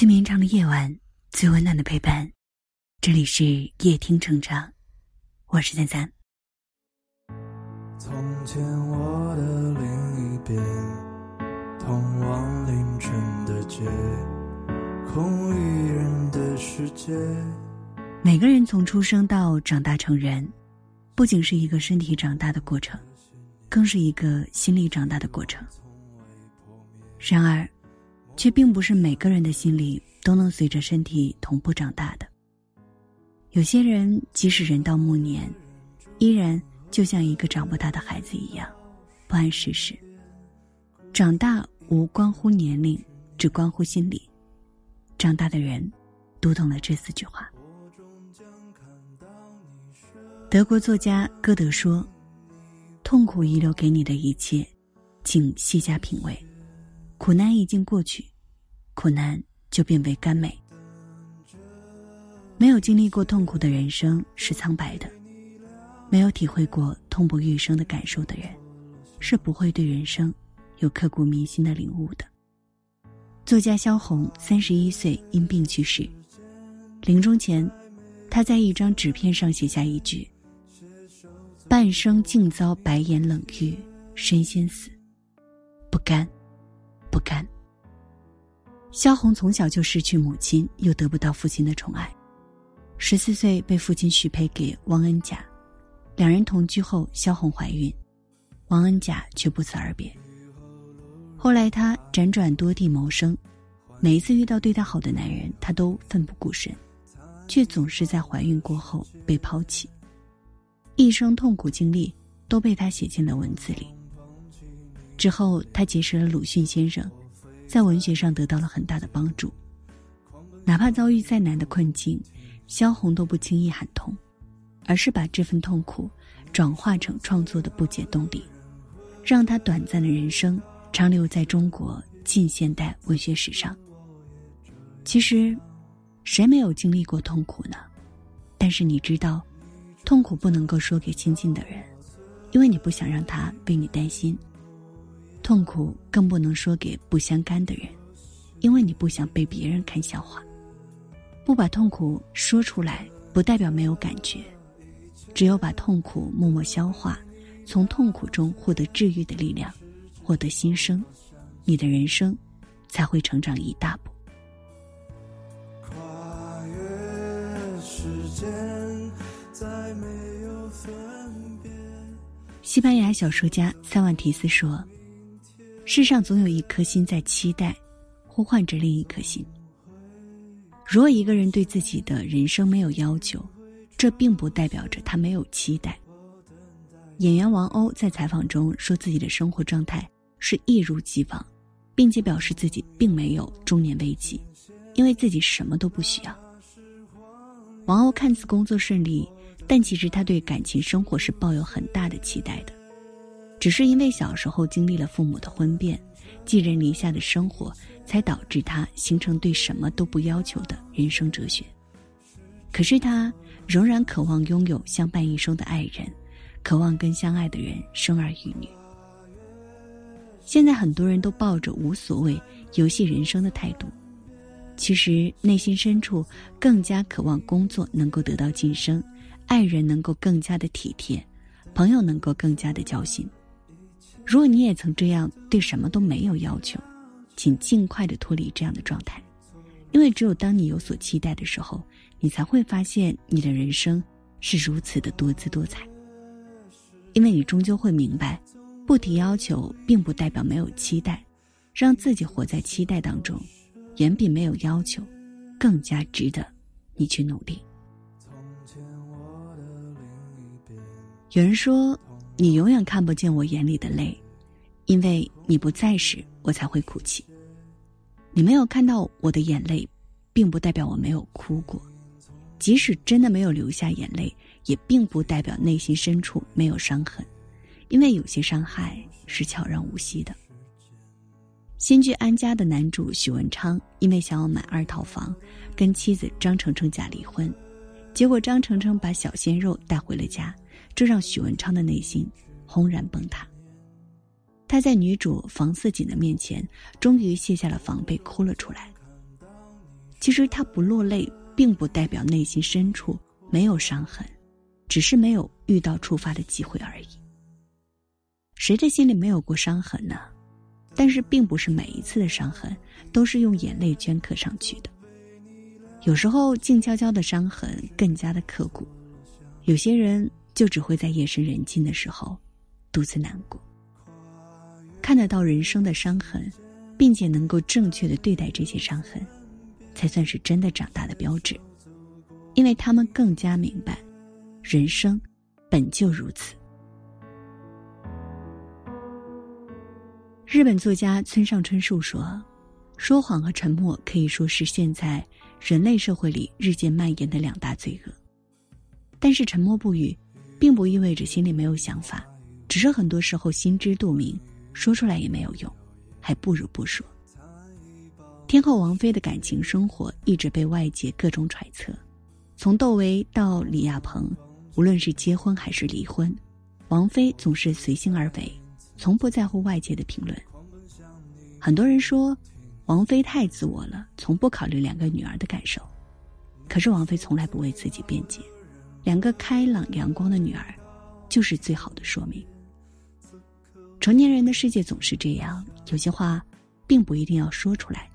最绵长的夜晚，最温暖的陪伴。这里是夜听成长，我是三三。从前我的另一边，通往凌晨的街，空无一人的世界。每个人从出生到长大成人，不仅是一个身体长大的过程，更是一个心理长大的过程。然而。却并不是每个人的心里都能随着身体同步长大的。有些人即使人到暮年，依然就像一个长不大的孩子一样，不谙世事。长大无关乎年龄，只关乎心理。长大的人，读懂了这四句话。德国作家歌德说：“痛苦遗留给你的一切，请细加品味。苦难已经过去。”苦难就变为甘美。没有经历过痛苦的人生是苍白的，没有体会过痛不欲生的感受的人，是不会对人生有刻骨铭心的领悟的。作家萧红三十一岁因病去世，临终前，他在一张纸片上写下一句：“半生竟遭白眼冷遇，身先死，不甘，不甘。”萧红从小就失去母亲，又得不到父亲的宠爱。十四岁被父亲许配给汪恩甲，两人同居后，萧红怀孕，汪恩甲却不辞而别。后来她辗转多地谋生，每一次遇到对她好的男人，她都奋不顾身，却总是在怀孕过后被抛弃。一生痛苦经历都被她写进了文字里。之后，她结识了鲁迅先生。在文学上得到了很大的帮助，哪怕遭遇再难的困境，萧红都不轻易喊痛，而是把这份痛苦转化成创作的不解动力，让他短暂的人生长留在中国近现代文学史上。其实，谁没有经历过痛苦呢？但是你知道，痛苦不能够说给亲近的人，因为你不想让他为你担心。痛苦更不能说给不相干的人，因为你不想被别人看笑话。不把痛苦说出来，不代表没有感觉。只有把痛苦默默消化，从痛苦中获得治愈的力量，获得新生，你的人生才会成长一大步。跨越时间，再没有分别。西班牙小说家塞万提斯说。世上总有一颗心在期待，呼唤着另一颗心。如果一个人对自己的人生没有要求，这并不代表着他没有期待。演员王鸥在采访中说自己的生活状态是一如既往，并且表示自己并没有中年危机，因为自己什么都不需要。王鸥看似工作顺利，但其实他对感情生活是抱有很大的期待的。只是因为小时候经历了父母的婚变、寄人篱下的生活，才导致他形成对什么都不要求的人生哲学。可是他仍然渴望拥有相伴一生的爱人，渴望跟相爱的人生儿育女。现在很多人都抱着无所谓、游戏人生的态度，其实内心深处更加渴望工作能够得到晋升，爱人能够更加的体贴，朋友能够更加的交心。如果你也曾这样对什么都没有要求，请尽快的脱离这样的状态，因为只有当你有所期待的时候，你才会发现你的人生是如此的多姿多彩。因为你终究会明白，不提要求并不代表没有期待，让自己活在期待当中，远比没有要求更加值得你去努力。有人说。你永远看不见我眼里的泪，因为你不在时，我才会哭泣。你没有看到我的眼泪，并不代表我没有哭过。即使真的没有流下眼泪，也并不代表内心深处没有伤痕，因为有些伤害是悄然无息的。新剧《安家》的男主许文昌，因为想要买二套房，跟妻子张程程假离婚，结果张程程把小鲜肉带回了家。这让许文昌的内心轰然崩塌。他在女主房似锦的面前，终于卸下了防备，哭了出来。其实他不落泪，并不代表内心深处没有伤痕，只是没有遇到触发的机会而已。谁的心里没有过伤痕呢？但是，并不是每一次的伤痕都是用眼泪镌刻上去的。有时候，静悄悄的伤痕更加的刻骨。有些人就只会在夜深人静的时候，独自难过。看得到人生的伤痕，并且能够正确的对待这些伤痕，才算是真的长大的标志。因为他们更加明白，人生本就如此。日本作家村上春树说：“说谎和沉默可以说是现在人类社会里日渐蔓延的两大罪恶。但是沉默不语，并不意味着心里没有想法，只是很多时候心知肚明，说出来也没有用，还不如不说。”天后王菲的感情生活一直被外界各种揣测，从窦唯到李亚鹏，无论是结婚还是离婚，王菲总是随心而为。从不在乎外界的评论。很多人说，王菲太自我了，从不考虑两个女儿的感受。可是王菲从来不为自己辩解，两个开朗阳光的女儿，就是最好的说明。成年人的世界总是这样，有些话，并不一定要说出来。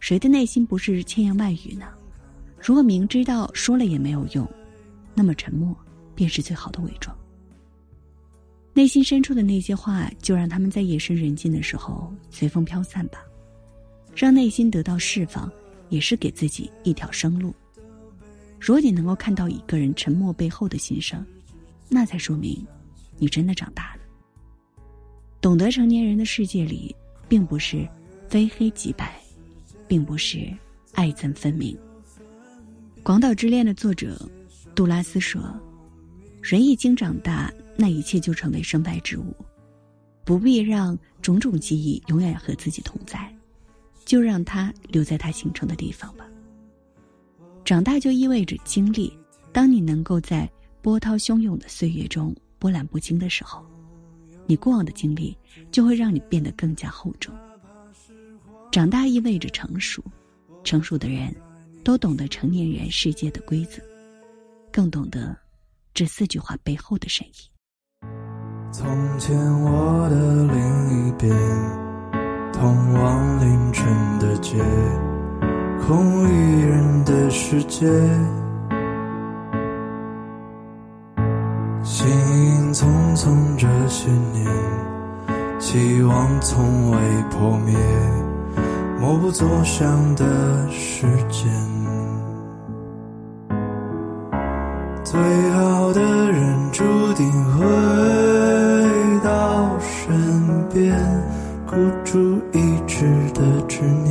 谁的内心不是千言万语呢？如果明知道说了也没有用，那么沉默便是最好的伪装。内心深处的那些话，就让他们在夜深人静的时候随风飘散吧，让内心得到释放，也是给自己一条生路。如果你能够看到一个人沉默背后的心声，那才说明你真的长大了。懂得成年人的世界里，并不是非黑即白，并不是爱憎分明。《广岛之恋》的作者杜拉斯说：“人一经长大。”那一切就成为身外之物，不必让种种记忆永远和自己同在，就让它留在它形成的地方吧。长大就意味着经历，当你能够在波涛汹涌的岁月中波澜不惊的时候，你过往的经历就会让你变得更加厚重。长大意味着成熟，成熟的人，都懂得成年人世界的规则，更懂得这四句话背后的深意。从前，我的另一边，通往凌晨的街，空无一人的世界。行影匆匆这些年，期望从未破灭，默不作响的时间。最好的人注定会到身边。孤注一掷的执念，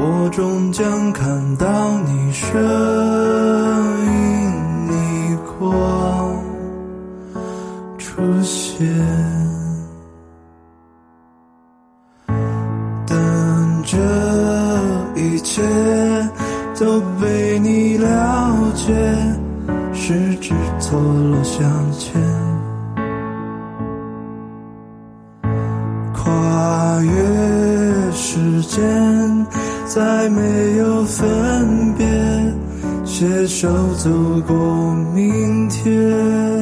我终将看到你身影逆光出现，等这一切都被你了解，十指错落相牵。跨越时间再没有分别，携手走过明天。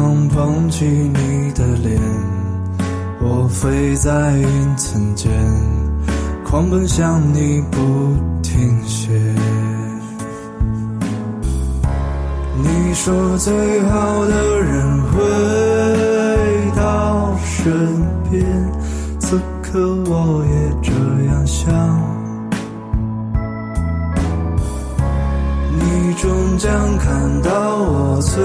光捧起你的脸，我飞在云层间，狂奔向你不停歇。你说最好的人回到身边，此刻我也这样想。你终将看到我最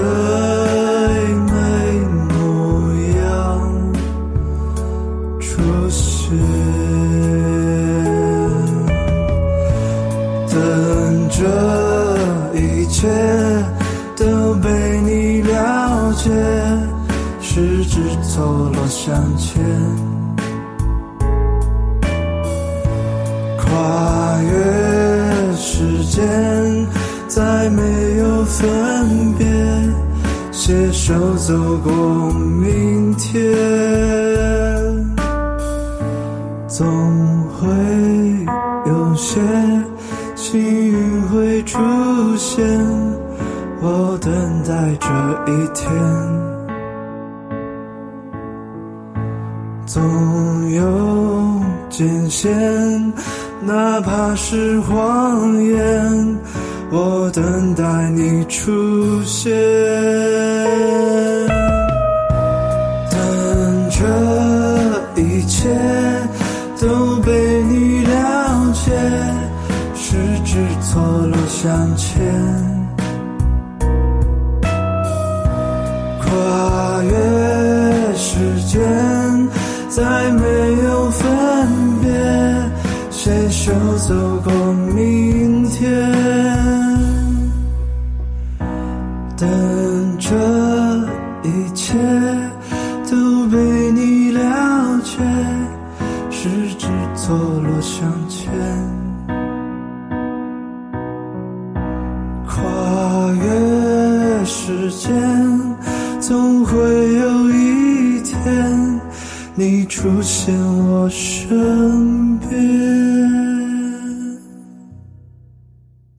十指错落向前，跨越时间，再没有分别，携手走过明天，总会有些。幸运会出现，我等待这一天。总有艰险，哪怕是谎言，我等待你出现。走过明天，等这一切都被你了解，十指错落相牵。跨越时间总会有一天，你出现我身边。